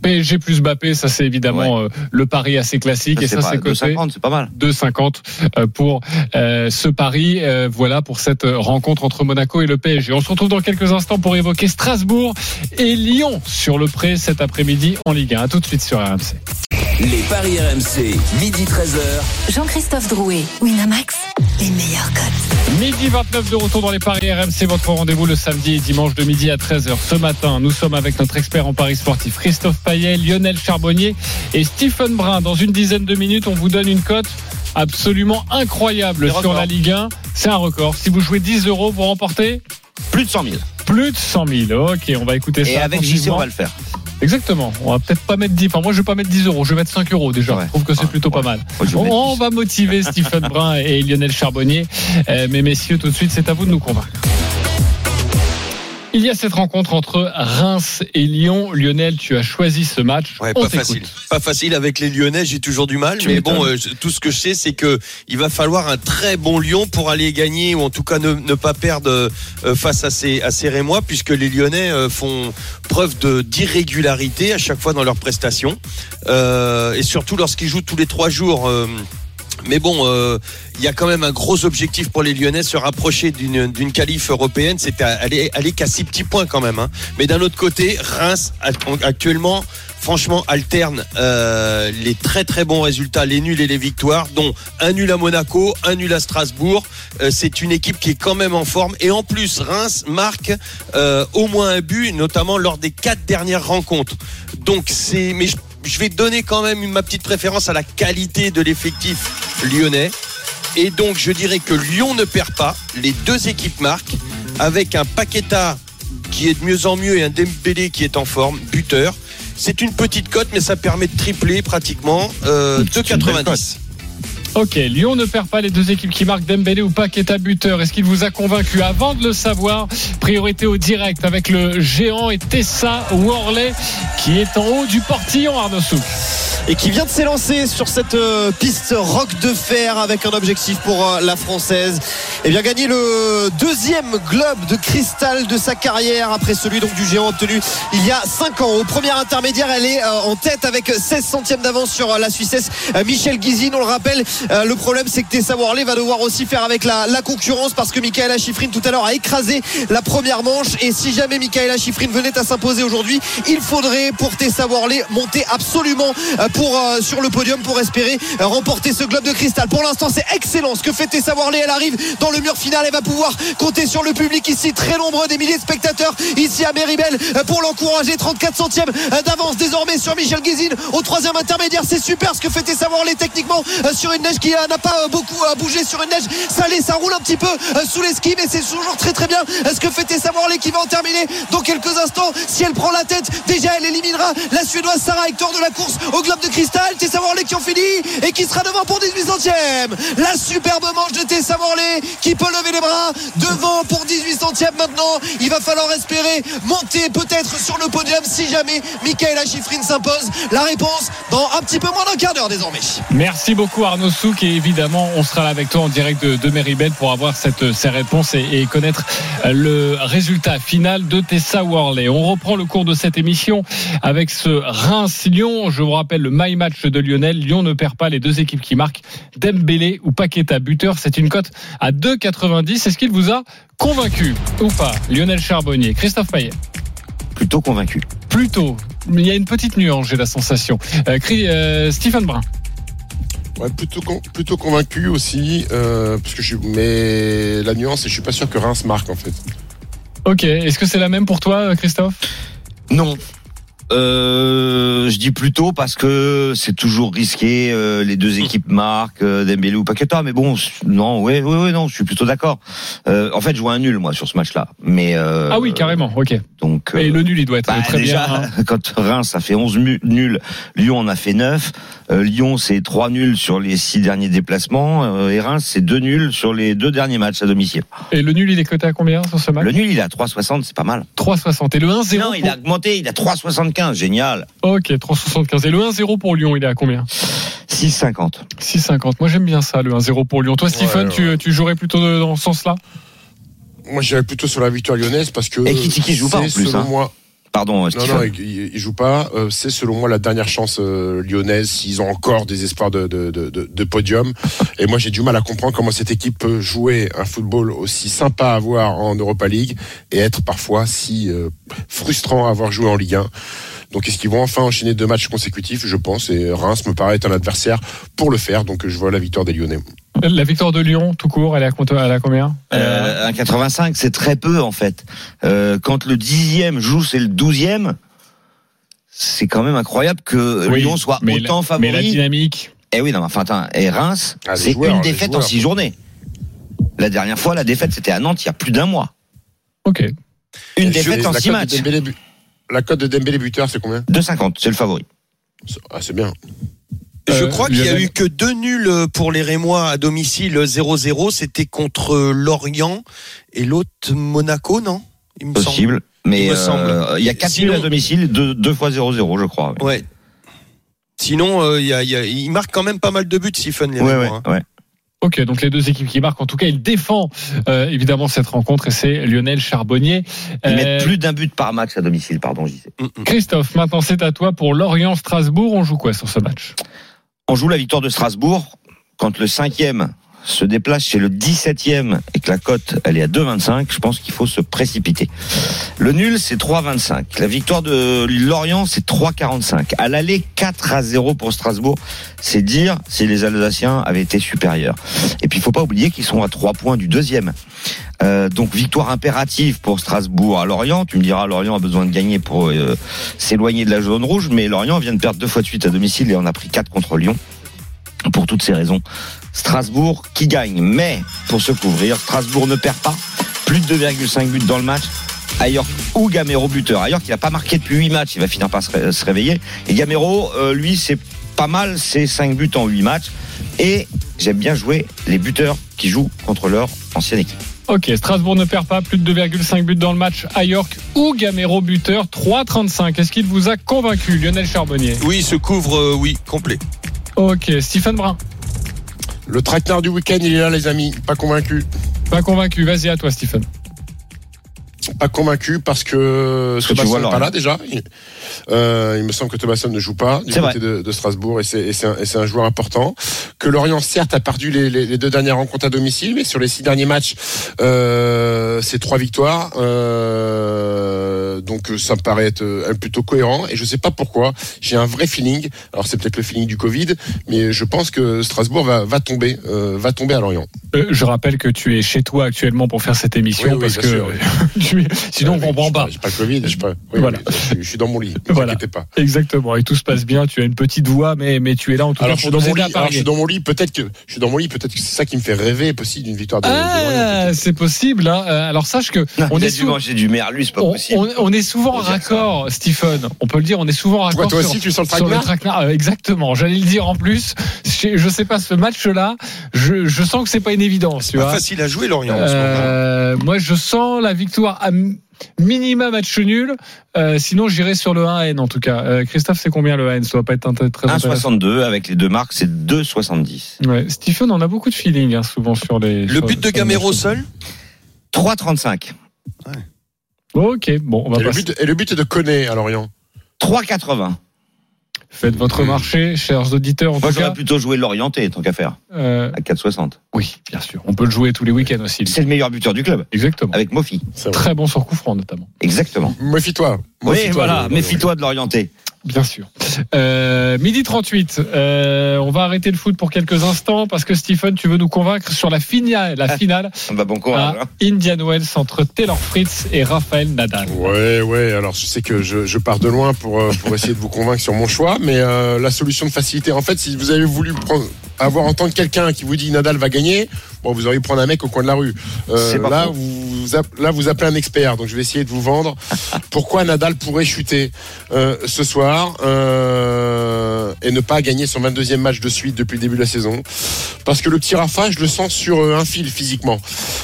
PSG plus Mbappé, ça c'est évidemment euh, le pari assez classique et ça c'est coté 2,50, c'est pas mal. 2,50 euh, pour euh, ce pari. Euh, voilà pour cette rencontre entre Monaco et le PSG. On se retrouve dans quelques instants pour évoquer Strasbourg et Lyon sur le pré cet après-midi en Ligue 1. À tout de suite sur RMC. Les paris RMC, midi 13h. Jean-Christophe Drouet, Winamax, les meilleurs cotes. Midi 29 de retour dans les paris RMC, votre rendez-vous le samedi et dimanche de midi à 13h. Ce matin, nous sommes avec notre expert en paris sportif Christophe Payet, Lionel Charbonnier et Stephen Brun. Dans une dizaine de minutes, on vous donne une cote absolument incroyable sur la Ligue 1. C'est un record. Si vous jouez 10 euros, vous remportez Plus de 100 000. plus de 100 000. Ok, on va écouter ça. Et avec JC, on va le faire. Exactement. On va peut-être pas mettre 10. Enfin, moi, je vais pas mettre 10 euros. Je vais mettre 5 euros déjà. Je trouve que c'est plutôt pas mal. On va motiver Stephen Brun et Lionel Charbonnier. Euh, mais messieurs, tout de suite, c'est à vous de nous convaincre. Il y a cette rencontre entre Reims et Lyon. Lionel, tu as choisi ce match. Ouais, pas facile. Pas facile avec les Lyonnais, j'ai toujours du mal. Tu mais bon, euh, tout ce que je sais, c'est que il va falloir un très bon Lyon pour aller gagner ou en tout cas ne, ne pas perdre euh, face à ces, à ces Rémois, puisque les Lyonnais euh, font preuve de d'irrégularité à chaque fois dans leurs prestations, Euh, et surtout lorsqu'ils jouent tous les trois jours. Mais bon, euh, il y a quand même un gros objectif pour les Lyonnais, se rapprocher d'une qualif européenne, c'est aller, aller qu'à six petits points quand même. hein. Mais d'un autre côté, Reims actuellement, franchement, alterne euh, les très très bons résultats, les nuls et les victoires, dont un nul à Monaco, un nul à Strasbourg. Euh, c'est une équipe qui est quand même en forme. Et en plus, Reims marque au moins un but, notamment lors des quatre dernières rencontres. Donc c'est, mais je vais donner quand même ma petite préférence à la qualité de l'effectif lyonnais. Et donc je dirais que Lyon ne perd pas. Les deux équipes marquent avec un Paqueta qui est de mieux en mieux et un Dembélé qui est en forme, buteur. C'est une petite cote, mais ça permet de tripler pratiquement euh, 2,90. Ok, Lyon ne perd pas les deux équipes qui marquent Dembélé ou Paqueta buteur. Est-ce qu'il vous a convaincu Avant de le savoir, priorité au direct avec le géant et Tessa Worley qui est en haut du portillon Arnaud Souk. et qui vient de s'élancer sur cette euh, piste rock de fer avec un objectif pour euh, la française et bien gagner le deuxième globe de cristal de sa carrière après celui donc du géant obtenu il y a 5 ans au premier intermédiaire elle est euh, en tête avec 16 centièmes d'avance sur la Suissesse Michel Guizine on le rappelle euh, le problème c'est que Tessa Worley va devoir aussi faire avec la, concurrence parce que Michaela Schifrin tout à l'heure a écrasé la première manche et si jamais Michaela Schifrin venait à s'imposer aujourd'hui il faudrait pour Tessa Worley monter absolument euh, pour euh, sur le podium pour espérer remporter ce globe de cristal. Pour l'instant, c'est excellent ce que fait Tessa Worley. Elle arrive dans le mur final. Elle va pouvoir compter sur le public ici, très nombreux, des milliers de spectateurs ici à Méribel pour l'encourager. 34 centièmes d'avance désormais sur Michel Guizine au troisième intermédiaire. C'est super ce que fait Tessa Worley techniquement sur une qui n'a pas euh, beaucoup euh, bougé sur une neige. Ça roule un petit peu euh, sous les skis, mais c'est toujours très très bien euh, ce que fait Tessa Worley qui va en terminer dans quelques instants. Si elle prend la tête, déjà elle éliminera la Suédoise Sarah Hector de la course au globe de cristal. Tessa Worley qui en finit et qui sera devant pour 18 centièmes. La superbe manche de Tessa Worley qui peut lever les bras devant pour 18 centièmes maintenant. Il va falloir espérer monter peut-être sur le podium si jamais Michaela Schifrin s'impose. La réponse dans un petit peu moins d'un quart d'heure désormais. Merci beaucoup Arnaud Souk et évidemment on sera là avec toi en direct de, de Méribel pour avoir cette, ces réponses et, et connaître euh, le résultat final de Tessa Worley. On reprend le cours de cette émission avec ce Reims-Lyon. Je vous rappelle le my match de Lionel. Lyon ne perd pas les deux équipes qui marquent Dembélé ou Paqueta buteur. C'est une cote à 2,90. Est-ce qu'il vous a convaincu ou pas Lionel Charbonnier, Christophe Payet Plutôt convaincu. Plutôt. Il y a une petite nuance, j'ai la sensation. Euh, euh, Stephen Brun. Ouais, plutôt, con- plutôt convaincu aussi, euh, parce que je, mais la nuance, c'est que je suis pas sûr que Reims marque en fait. Ok, est-ce que c'est la même pour toi, Christophe? Non. Euh, je dis plutôt parce que c'est toujours risqué. euh, les deux équipes marquent, euh, Dembélé ou Paqueta. Mais bon, non, ouais, ouais, ouais, non, je suis plutôt d'accord. Euh, en fait, je vois un nul moi sur ce match-là. Mais euh, Ah oui, carrément, ok. donc. Et le nul, il doit être bah, très déjà, bien. hein. quand Reims ça fait 11 mu- nuls, Lyon en a fait 9. Euh, Lyon c'est 3 nuls sur les 6 derniers déplacements euh, et Reims c'est 2 nuls sur les deux derniers matchs à domicile. Et le nul, il est coté à combien sur ce match Le nul il est à 3,60, c'est pas mal. 3,60. Et le 1-0 Non, il a augmenté, il a 3,75, génial. Ok, 3,75. Et le 1-0 pour Lyon, il est à combien 6,50. 6,50. Moi, j'aime bien ça, le 1-0 pour Lyon. Toi, Stephen, Ouais, Tu, tu jouerais plutôt dans ce sens-là Moi, j'irais plutôt sur la victoire lyonnaise parce que. Et Kitiki joue pas en plus, Selon hein. moi, Pardon, Non, Stephen. non, il, il- il joue pas. Euh, c'est selon moi la dernière chance euh, lyonnaise s'ils ont encore des espoirs de, de, de, de- de podium. Et moi, j'ai du mal à comprendre comment cette équipe peut jouer un football aussi sympa à voir en Europa League et être parfois si euh, frustrant à avoir joué en Ligue 1. Donc est-ce qu'ils vont enfin enchaîner deux matchs consécutifs Je pense. Et Reims me paraît être un adversaire pour le faire. Donc je vois la victoire des Lyonnais. La victoire de Lyon, tout court, elle est à, compte- elle est à combien? Euh, un 85, c'est très peu en fait. Euh, quand le dixième joue, c'est le douzième. C'est quand même incroyable que Oui, Lyon soit mais autant la- favori. mais la dynamique. Eh oui, non, mais enfin, attends, et Reims, Ah, c'est joueurs, une défaite en six journées. La dernière fois, la défaite, c'était à Nantes il y a plus d'un mois. Ok. Une Et défaite en six matchs. Dembélé La cote de Dembélé buteur, c'est combien 2,50, c'est le favori. Ah, c'est bien. Je Euh, crois qu'il y a eu que deux nuls pour les Rémois à domicile 0-0. C'était contre Lorient et l'autre Monaco, non? Il me semble. Possible. Mais Il me euh, semble. il y a 4 Sinon- nuls à domicile, deux, deux fois 0-0, je crois. ouais. Ouais. Sinon, euh, il y a- il y a- il marque quand même pas mal de buts, Siphon, les Ouais, Rémois. ouais, hein. Ok, donc les deux équipes qui marquent. En tout cas, il défend euh, évidemment cette rencontre et c'est Lionel Charbonnier. Ils Euh, mettent plus d'un but par match à domicile, pardon, j'y sais. Christophe, maintenant c'est à toi pour Lorient-Strasbourg. On joue quoi sur ce match? On joue la victoire de Strasbourg quand le cinquième se déplace chez le 17e et que la cote elle est à 2,25, je pense qu'il faut se précipiter. Le nul c'est 3,25. La victoire de Lorient c'est 3,45. À l'aller 4 à 0 pour Strasbourg, c'est dire si les Alsaciens avaient été supérieurs. Et puis il faut pas oublier qu'ils sont à 3 points du deuxième. Euh, donc victoire impérative pour Strasbourg à Lorient. Tu me diras Lorient a besoin de gagner pour euh, s'éloigner de la zone rouge, mais Lorient vient de perdre deux fois de suite à domicile et on a pris 4 contre Lyon. Pour toutes ces raisons, Strasbourg qui gagne. Mais pour se couvrir, Strasbourg ne perd pas. Plus de 2,5 buts dans le match. Ailleurs ou Gamero buteur. Ailleurs qui n'a pas marqué depuis 8 matchs, il va finir par se réveiller. Et Gamero, euh, lui, c'est pas mal, c'est 5 buts en 8 matchs. Et j'aime bien jouer les buteurs qui jouent contre leur ancienne équipe. Ok, Strasbourg ne perd pas, plus de 2,5 buts dans le match à York ou Gamero buteur 3,35. Est-ce qu'il vous a convaincu, Lionel Charbonnier? Oui, il se couvre, euh, oui, complet. Ok, Stephen Brun, Le traquenard du week-end, il est là, les amis. Pas convaincu. pas convaincu. Vas-y à toi, Stephen. Pas convaincu parce que Parce que tu Thomasson vois n'est pas là déjà. Il, euh, il me semble que Thomasson ne joue pas du côté de, de Strasbourg et c'est un, joueur important. Que Lorient certes a perdu les, les- les deux dernières rencontres à domicile, mais sur les six derniers matchs, euh, c'est trois victoires. Euh, donc ça me paraît être euh, plutôt cohérent et je sais pas pourquoi. J'ai un vrai feeling. Alors c'est peut-être le feeling du Covid, mais je pense que Strasbourg va, va tomber, euh, va tomber à Lorient. Euh, je rappelle que tu es chez toi actuellement pour faire cette émission Oui, oui, parce que sûr, sinon on Euh, comprend pas. J'ai pas le Covid. j'ai Pas, oui, Voilà. je, je suis dans mon lit. Ne vous Voilà. inquiétez pas. Exactement, et tout se passe bien. Tu as une petite voix, mais mais tu es là en tout Alors cas je, suis dans mon lit, alors, je suis dans mon lit, peut-être que je suis dans mon lit, peut-être que c'est ça qui me fait rêver possible d'une victoire de, Ah, c'est possible. hein. Euh, Alors sache que On on est dû sou- manger du merlu, c'est pas possible. on- on est souvent raccord, Stephen. On peut le dire, on est souvent raccord. toi aussi, tu sens le traquenard traquenard. Euh, exactement. J'allais le dire en plus. Je, je sais pas ce match-là. Je, je sens que c'est pas une évidence. C'est pas vois. facile à jouer, Lorient, en ce moment. Euh, moi, je sens la victoire à mi- minima match nul. Euh, sinon, j'irai sur le 1N en tout cas. Euh, Christophe, c'est combien le 1N Ça doit pas être un- très intéressant. 1,62 avec les deux marques, c'est 2,70. Ouais. Stephen, on a beaucoup de feeling hein, souvent sur les. Le sur- but de Gamero seul? 3,35. Ok, bon, on va Et le, passer. but, et le but est de Koné à Lorient. 3,80. Faites votre marché, chers auditeurs. Cas. j'aurais plutôt joué l'orienté, tant qu'à faire, Euh, à 4,60. oui, bien sûr. On peut le jouer tous les week-ends aussi. C'est le meilleur buteur du club, Exactement. avec Mofi. Très bon sur coup franc notamment. Exactement. Méfie-toi. Oui, voilà, méfie-toi de l'orienté. Bien sûr. Euh, midi 38. Euh, on va arrêter le foot pour quelques instants parce que Stephen, tu veux nous convaincre sur la finale, la finale Bah, bon courage. à hein. Indian Wells entre Taylor Fritz et Raphaël Nadal. Ouais, ouais. Alors, je sais que je, je pars de loin pour, euh, pour essayer de vous convaincre sur mon choix, mais euh, la solution de facilité, en fait, si vous avez voulu prendre, avoir entendre quelqu'un qui vous dit Nadal va gagner, bon, vous auriez prendre un mec au coin de la rue. Euh, là, vous, là, appelez un expert, donc je vais essayer de vous vendre pourquoi Nadal pourrait chuter euh, ce soir euh, et ne pas gagner son 22e match de suite depuis le début de la saison. Parce que le petit Rafa, je le sens sur un fil physiquement.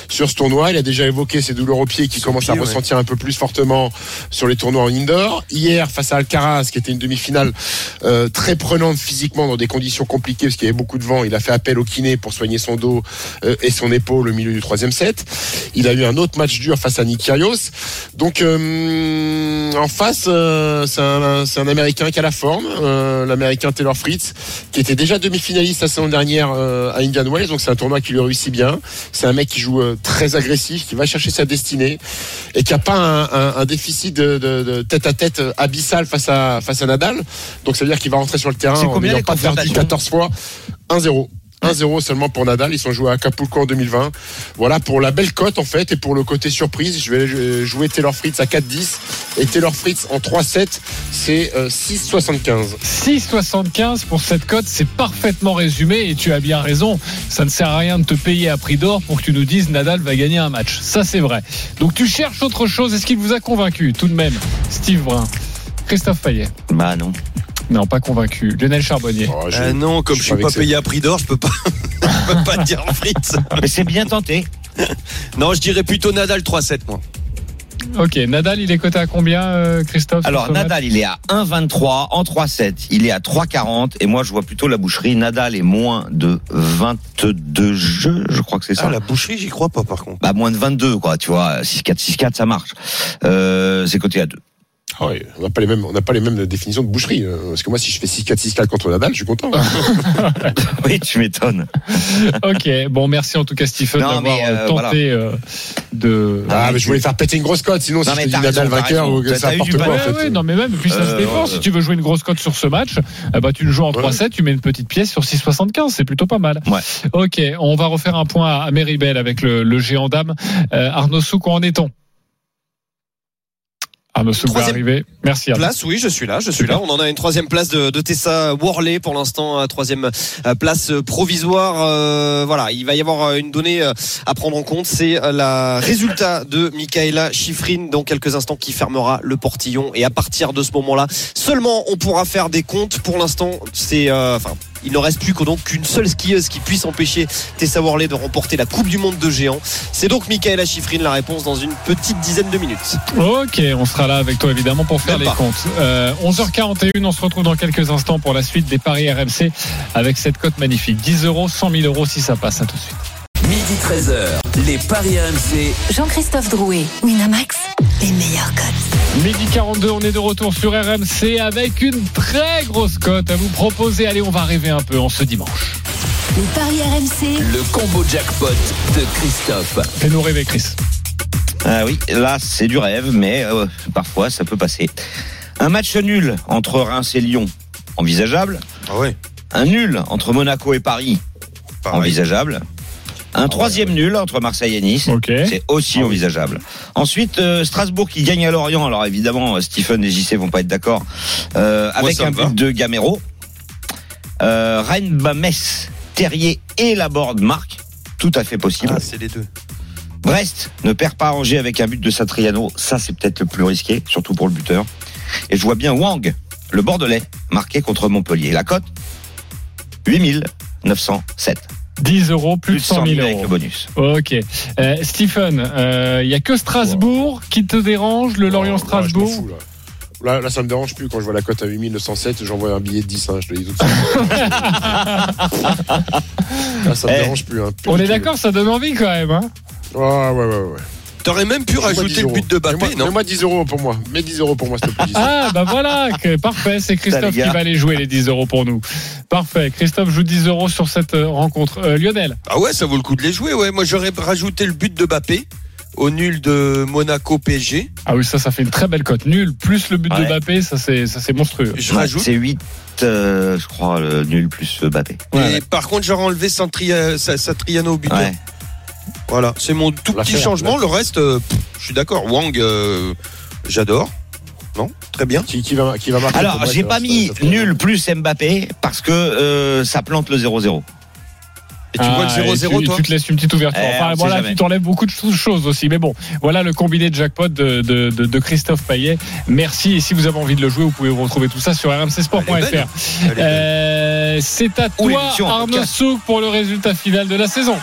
Sur ce tournoi, il a déjà évoqué ses douleurs au pied qui commencent à ouais. ressentir un peu plus fortement sur les tournois en indoor. Hier, face à Alcaraz, qui était une demi-finale très prenante physiquement dans des conditions compliquées parce qu'il y avait beaucoup de vent, il a fait appel au kiné pour soigner son dos euh, et son épaule au milieu du troisième set. Il a eu un autre match dur face à Nick Kyrgios. Donc euh, en face, euh, c'est un, Américain qui a la forme, l'Américain Taylor Fritz, qui était déjà demi-finaliste la saison dernière à Indian Wells. Donc c'est un tournoi qui lui réussit bien. C'est un mec qui joue très agressif, qui va chercher sa destinée et qui a pas un, un- un déficit de, de- de tête à tête abyssal face à face à Nadal. Donc ça veut dire qu'il va rentrer sur le terrain en n'ayant pas perdu confrontations 14 fois. 1-0. 1-0 seulement pour Nadal. Ils sont joués à Acapulco en 2020. Voilà pour la belle cote en fait et pour le côté surprise. Je vais euh, jouer Taylor Fritz à 4-10 et Taylor Fritz en 3-7. C'est euh, 6-75. 6,75 pour cette cote, c'est parfaitement résumé et tu as bien raison. Ça ne sert à rien de te payer à prix d'or pour que tu nous dises Nadal va gagner un match. Ça, c'est vrai. Donc tu cherches autre chose. Est-ce qu'il vous a convaincu? Tout de même Steve Brun, Christophe Payet Bah non. Non, pas convaincu. Lionel Charbonnier. Oh, je- Euh, non, comme je je suis pas payé à prix d'or, je peux pas, je peux pas dire Fritz. Mais c'est bien tenté. Non, je dirais plutôt Nadal 3-7 moi. Ok, Nadal, il est coté à combien, euh, Christophe Alors Nadal, il est à 1,23 en 3,7. Il est à 3,40 et moi je vois plutôt la boucherie. Nadal est moins de 22 jeux, je crois que c'est ça. Ah, la boucherie, j'y crois pas par contre. Bah moins de 22 quoi, tu vois. 6-4, 6-4, ça marche. Euh, c'est coté à 2. Ah ouais, on n'a pas les mêmes, on n'a pas les mêmes définitions de boucherie. euh, Parce que moi, si je fais 6-4, 6-4 contre Nadal, je suis content. oui, tu m'étonnes. Ok, bon, merci en tout cas, Stephen, d'avoir mais, euh, tenté euh, de. Ah, mais je voulais faire péter une grosse cote, sinon Non, si je dis Nadal vainqueur, ou que T'as- c'est t'as eu n'importe du quoi en Ouais, fait. ouais, non mais même, puis ça se Euh, défend. ouais. Si tu veux jouer une grosse cote sur ce match, bah, tu le joues en 3-7, tu mets une petite pièce sur 6,75, c'est plutôt pas mal. Ouais. Ok, on va refaire un point à Méribel avec le, le géant dame. Euh, Arnaud Souk, où en est-on? Arnaud Souk arriver. Merci Arnaud. Place, oui, je suis là, je suis là. On en a une troisième place de, de Tessa Worley pour l'instant, euh, troisième euh, place euh, provisoire. Euh, voilà, il va y avoir une donnée à prendre en compte, c'est la résultat de Michaela Schifrin dans quelques instants qui fermera le portillon et à partir de ce moment-là, seulement on pourra faire des comptes. Pour l'instant, c'est, euh, enfin. Il ne reste plus que donc qu'une seule skieuse qui puisse empêcher Tessa Worley de remporter la Coupe du Monde de géants. C'est donc Michaela Schifrin la réponse dans une petite dizaine de minutes. Ok, on sera là avec toi évidemment pour faire Même les pas. comptes. Euh, 11h41, on se retrouve dans quelques instants pour la suite des paris RMC avec cette cote magnifique. 10 euros, 100 000 euros si ça passe. À tout de suite. Midi 13h, les Paris RMC. Jean-Christophe Drouet, Winamax, les meilleurs cotes. Midi 42, on est de retour sur RMC avec une très grosse cote à vous proposer. Allez, on va rêver un peu en ce dimanche. Les paris RMC, Le combo jackpot de Christophe. Fais-nous rêver, Chris. Ah oui, là c'est du rêve, mais euh, parfois ça peut passer. Un match nul entre Reims et Lyon, envisageable. Ah ouais. Un nul entre Monaco et Paris, Pareil. envisageable. Un troisième nul entre Marseille et Nice, Ok. c'est aussi envisageable. Ensuite, euh, Strasbourg qui gagne à Lorient. Alors évidemment, euh, Stephen et JC vont pas être d'accord. Euh, avec un but de Gamero. Euh, Rennes, bat Metz, Terrier et Laborde marquent. Tout à fait possible. Ah, c'est les deux. Brest ne perd pas à Angers avec un but de Satriano. Ça, c'est peut-être le plus risqué, surtout pour le buteur. Et je vois bien Wang, le Bordelais, marqué contre Montpellier. La cote 8907. 10 euros, plus, de 100 000 avec euros. le bonus. Ok. Euh, Stephen, il n'y a que Strasbourg qui te dérange, le Lorient-Strasbourg fous, là. Là, là, ça me dérange plus quand je vois la cote à 8907, j'envoie un billet de 10, hein, je te le dis tout de suite. Là, ça me Eh, dérange plus. Hein, plus On est d'accord, ça donne envie quand même. Hein Ouais, ouais, ouais, ouais. T'aurais même pu rajouter 10 le but de euros. Bappé, Mets-moi- non Mets-moi 10 euros pour moi. Mets 10 euros pour moi, s'il te plaît. Ah, bah voilà, que- parfait, c'est Christophe les qui va aller jouer les 10 euros pour nous. Parfait, Christophe joue 10 euros sur cette euh, rencontre. Euh, Lionel, Ah ouais, ça vaut le coup de les jouer. Ouais, moi j'aurais rajouté le but de Bappé au nul de Monaco PSG. ah oui, ça, ça fait une très belle cote. Nul, plus le but de Ouais. Mbappé, ça c'est, ça c'est monstrueux. Je rajoute. c'est 8, euh, je crois, le nul plus Mbappé. Ouais, et ouais. par contre, j'aurais enlevé Satriano au buteur. Voilà, c'est mon tout La petit faire, changement. Le reste, euh, pff, je suis d'accord. Wang, euh, j'adore. Non, très bien. Qui, qui va, qui va marquer Alors, j'ai ça- pas mis nul plus Mbappé parce que euh, ça plante le 0-0. Et tu vois le Ah, 0-0, et tu, toi? tu te laisses une petite ouverture. Eh, enfin, voilà, tu t'enlèves beaucoup de cho- choses aussi. Mais bon, voilà le combiné de jackpot de, de, de, de Christophe Payet. Merci. Et si vous avez envie de le jouer, vous pouvez retrouver tout ça sur rmcsport.fr. belle. Euh, c'est à toi, Arnaud. Souk, pour le résultat final de la saison.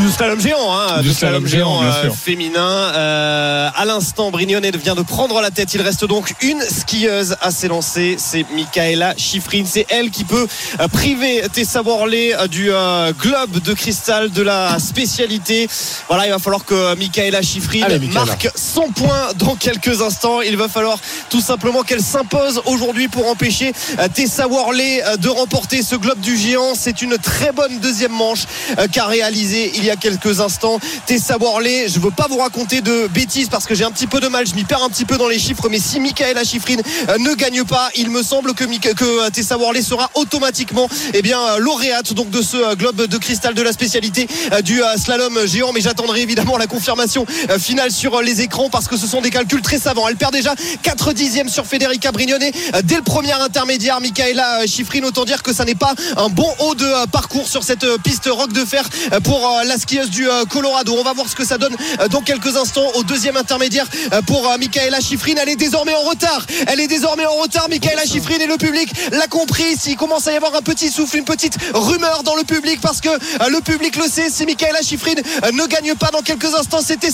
Du slalom géant, hein, Du slalom géant euh, féminin. Euh, à l'instant. Brignone vient de prendre la tête. Il reste donc une skieuse à s'élancer. C'est Michaela Schifrin. C'est elle qui peut euh, priver Tessa Worley du euh, globe de cristal de la spécialité. Voilà, il va falloir que Michaela Schifrin Allez, Michaela. marque son point dans quelques instants. Il va falloir tout simplement qu'elle s'impose aujourd'hui pour empêcher Tessa Worley de remporter ce globe du géant. C'est une très bonne deuxième manche qu'a réalisé il y a quelques instants Tessa Worley. Je veux pas vous raconter de bêtises parce que j'ai un petit peu de mal. Je m'y perds un petit peu dans les chiffres. Mais si Michaela Schifrin euh, ne gagne pas, il me semble que, que euh, Tessa Worley sera automatiquement eh bien, euh, lauréate donc de ce globe de cristal de la spécialité du slalom géant. Mais j'attendrai évidemment la confirmation finale sur les écrans parce que ce sont des calculs très savants. Elle perd déjà 4 dixièmes sur Federica Brignone dès le premier intermédiaire. Michaela Schifrin, autant dire que ça n'est pas un bon haut de parcours sur cette piste rock de fer pour la skieuse du euh, Colorado. On va voir ce que ça donne euh, dans quelques instants au deuxième intermédiaire euh, pour Michaela Schifrin. Elle est désormais en retard. Elle est désormais en retard. Michaela Schifrin et le public l'a compris. S'il commence à y avoir un petit souffle, une petite rumeur dans le public parce que le public le sait. Si Michaela Schifrin ne gagne pas dans quelques instants, c'était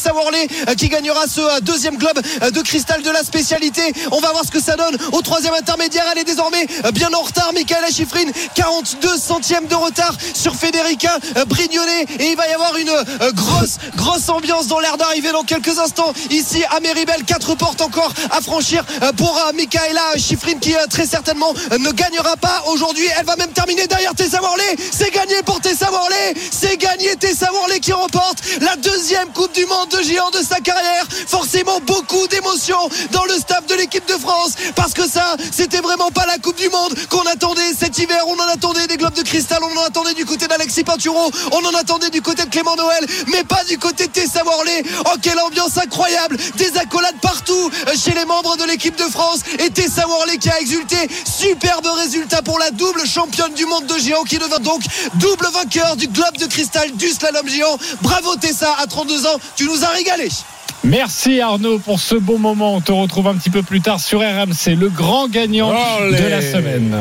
euh, qui gagnera ce deuxième globe de cristal de la spécialité. On va voir ce que ça donne au troisième intermédiaire. Elle est désormais bien en retard. Michaela Schifrin, 42 centièmes de retard sur Federica Brignone. Et il va y avoir une euh, grosse, grosse ambiance dans l'air d'arriver dans quelques instants. Ici à Méribel, quatre portes encore à franchir euh, pour euh, Michaela Schifrin qui très certainement ne gagnera pas aujourd'hui. Elle va même terminer derrière Tessa Worley. C'est gagné pour Tessa Worley. C'est gagné Tessa Worley qui remporte la deuxième Coupe du Monde de géant de sa carrière. Forcément beaucoup d'émotions dans le staff de l'équipe de France parce que ça, c'était vraiment pas la Coupe du Monde qu'on attendait cet hiver. On en attendait des globes de cristal, on en attendait du côté d'Alexis Pinturo, on en attendait du côté de Clément Noël, mais pas du côté de Tessa Worley. Oh, quelle ambiance incroyable! Des accolades partout euh, chez les membres de l'équipe de France et Tessa Worley qui a exulté. Superbe résultat pour la double championne du monde de géant qui devient donc double vainqueur du globe de cristal du slalom géant. Bravo Tessa, à 32 ans, tu nous as régalé. Merci Arnaud pour ce bon moment. On te retrouve un petit peu plus tard sur RMC, le grand gagnant Olé. de la semaine.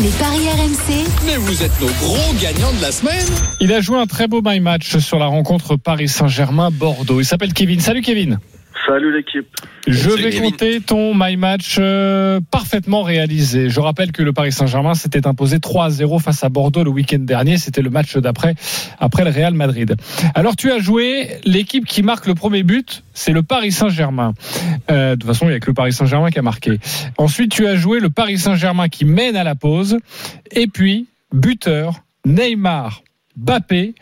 Les paris RMC, Mais vous êtes nos gros gagnants de la semaine. Il a joué un très beau my match sur la rencontre Paris Saint-Germain-Bordeaux. Il s'appelle Kevin. Salut Kevin. Salut l'équipe. Je vais compter ton my match euh, parfaitement réalisé. Je rappelle que le Paris Saint-Germain s'était imposé 3-0 face à Bordeaux le week-end dernier. C'était le match d'après, après le Real Madrid. Alors tu as joué l'équipe qui marque le premier but, c'est le Paris Saint-Germain. Euh, de toute façon, il n'y a que le Paris Saint-Germain qui a marqué. Ensuite, tu as joué le Paris Saint-Germain qui mène à la pause. Et puis, buteur, Neymar, Bappé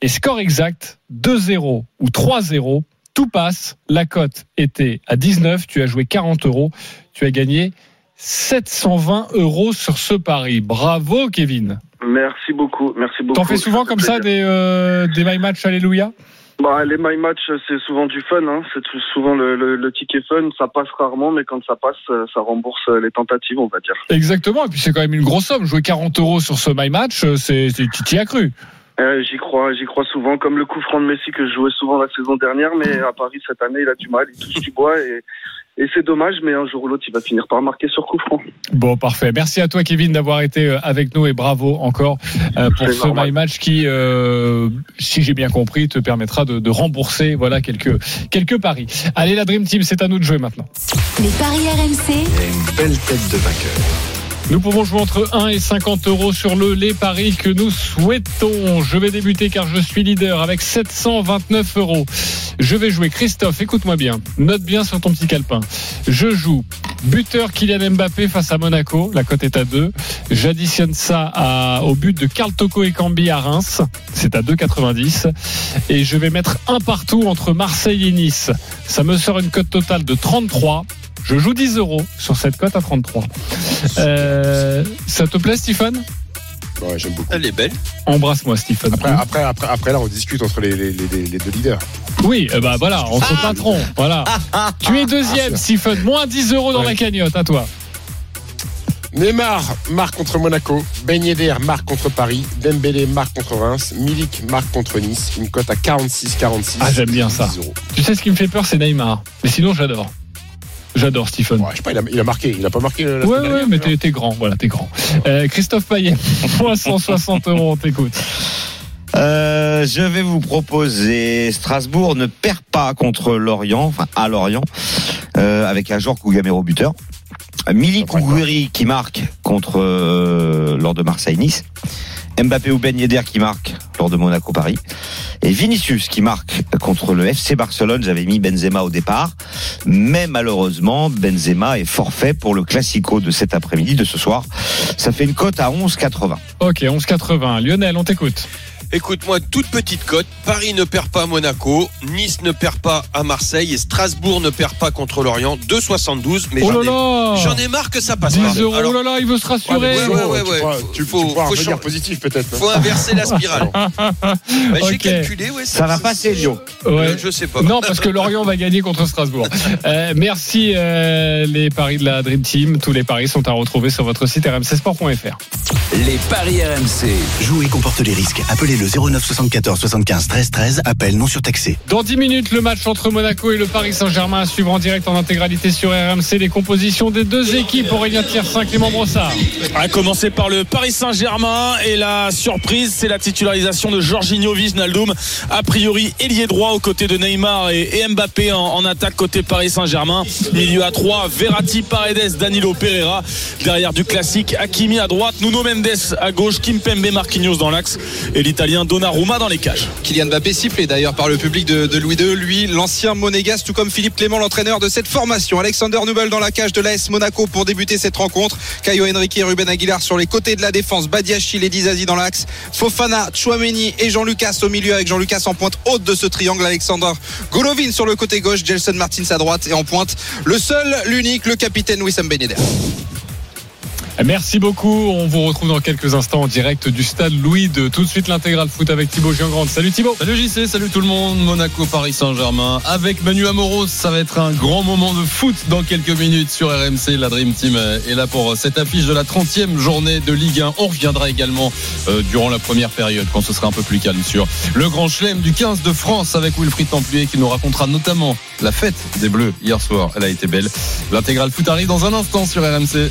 et score exact 2-0 ou 3-0 tout passe. La cote était à 19. Tu as joué 40 euros. Tu as gagné 720 euros sur ce pari. Bravo, Kevin. Merci beaucoup. Merci beaucoup. T'en fais souvent comme ça des, euh, des My Match Alléluia? Bah, les My Match, c'est souvent du fun. Hein. C'est souvent le, le, le ticket fun. Ça passe rarement, mais quand ça passe, euh, ça rembourse les tentatives, on va dire. Exactement. Et puis c'est quand même une grosse somme. Jouer 40 euros sur ce My Match, euh, c'est, c'est- tu t'y as cru. Euh, j'y crois, j'y crois souvent. Comme le coup franc de Messi que je jouais souvent la saison dernière, mais à Paris cette année, il a du mal. Il touche du bois et, et c'est dommage, mais un jour ou l'autre, il va finir par marquer sur coup franc. Bon, parfait. Merci à toi, Kevin, d'avoir été euh, avec nous et bravo encore euh, pour ce normal. My Match qui, euh, si j'ai bien compris, te permettra de, de rembourser voilà quelques quelques paris. Allez, la Dream Team, c'est à nous de jouer maintenant. les paris RMC, Une belle tête de vainqueur. Nous pouvons jouer entre 1 et 50 euros sur le les paris que nous souhaitons. Je vais débuter car je suis leader avec 729 euros. Je vais jouer Christophe, écoute-moi bien, note bien sur ton petit calepin. Je joue buteur Kylian Mbappé face à Monaco, la cote est à 2. J'additionne ça au but de Karl Toko et Cambi à Reims, c'est à 2,90. Et je vais mettre un partout entre Marseille et Nice. Ça me sort une cote totale de 33. Je joue 10 euros sur cette cote à 33. Euh, ça te plaît, Stephen? Ouais, j'aime beaucoup. Elle est belle. Embrasse-moi, Stephen. Après, après, après, après, là, on discute entre les, les, les, les deux leaders. Oui, ben voilà, entre patrons. Voilà. Tu es deuxième, Stephen. Moins 10 euros dans Ouais. la cagnotte, à toi. Neymar marque contre Monaco, Ben Yedder marque contre Paris, Dembélé marque contre Reims, Milik marque contre Nice, une cote à 46-46. Ah, j'aime bien ça. 10 euros. Tu sais ce qui me fait peur, c'est Neymar. Mais sinon, j'adore. J'adore Stephen. Ouais, je sais pas, il a, il a marqué, il a pas marqué la Ouais, ouais, mais t'es grand, voilà, t'es grand. Euh, Christophe Payet, moins 160 euros, on t'écoute. Euh, je vais vous proposer Strasbourg ne perd pas contre Lorient, enfin à Lorient, euh, avec un joueur Kougamero buteur. Mili Kougouri qui marque contre euh, lors de Marseille-Nice. Mbappé ou Ben Yedder qui marque lors de Monaco-Paris. Et Vinicius qui marque contre le FC Barcelone. J'avais mis Benzema au départ. Mais malheureusement, Benzema est forfait pour le Classico de cet après-midi, de ce soir. Ça fait une cote à 11,80. Ok, 11,80. Lionel, on t'écoute. Écoute-moi, toute petite cote. Paris ne perd pas à Monaco, Nice ne perd pas à Marseille et Strasbourg ne perd pas contre Lorient. 2,72. Mais Oh j'en là ai, là j'en ai marre que ça passe 10 pas. euros, Alors, oh là là, il veut se rassurer. Ouais, ouais, ouais, tu ouais. Faut- tu, faut- tu pourras faut revenir changer. positif peut-être. faut inverser la spirale. Bah, J'ai calculé, ouais. Ça va passer, Lyon. Ouais. Euh, je sais pas. Non, parce que Lorient va gagner contre Strasbourg. Euh, merci euh, les paris de la Dream Team. Tous les paris sont à retrouver sur votre site rmcsport.fr. Les paris RMC. Jouer comporte les risques. Appelez le 09 74 75 13 13. Appel non surtaxé. Dans 10 minutes, le match entre Monaco et le Paris Saint-Germain à suivre en direct en intégralité sur RMC. Les compositions des deux équipes. Aurélien Tiersin, Clément Brossard. À commencer par le Paris Saint-Germain et la surprise, c'est la titularisation de Jorginho Wijnaldum, a priori ailier droit aux côtés de Neymar et, Mbappé en, en attaque côté Paris Saint-Germain. Milieu à 3, Verratti, Paredes, Danilo Pereira. Derrière du classique, Hakimi à droite, Nuno Mendes à gauche, Kimpembe, Marquinhos dans l'axe et l'Italien Donnarumma dans les cages. Kylian Mbappé sifflé d'ailleurs par le public de, Louis II, lui l'ancien monégasque tout comme Philippe Clément l'entraîneur de cette formation. Alexander Nubel dans la cage de l'AS Monaco pour débuter cette rencontre. Caio Henrique et Ruben Aguilar sur les côtés de la défense. Badiachil et Dizazi dans l'axe. Fofana, Chouameni et Jean-Lucas au milieu avec Jean-Lucas en pointe haute de ce triangle. Alexander Golovin sur le côté gauche. Gelson Martins à droite et en pointe le seul, l'unique, le capitaine Wissam Ben Yedder. Merci beaucoup. On vous retrouve dans quelques instants en direct du stade Louis de tout de suite l'intégral foot avec Thibaut Giangrande. Salut Thibaut. Salut JC, salut tout le monde. Monaco, Paris Saint-Germain. Avec Manu Amoros, ça va être un grand moment de foot dans quelques minutes sur RMC. La Dream Team est là pour cette affiche de la 30e journée de Ligue 1. On reviendra également euh, durant la première période quand ce sera un peu plus calme sur le grand chelem du 15 de France avec Wilfried Templier qui nous racontera notamment la fête des Bleus hier soir. Elle a été belle. L'intégral foot arrive dans un instant sur RMC.